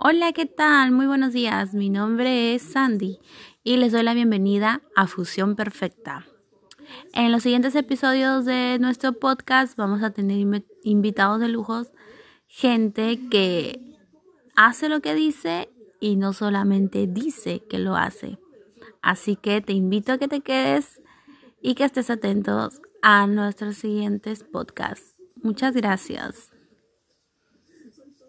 Hola, ¿qué tal? Muy buenos días. Mi nombre es Sandy y les doy la bienvenida a Fusión Perfecta. En los siguientes episodios de nuestro podcast vamos a tener invitados de lujos, gente que hace lo que dice y no solamente dice que lo hace. Así que te invito a que te quedes y que estés atentos a nuestros siguientes podcasts. Muchas gracias.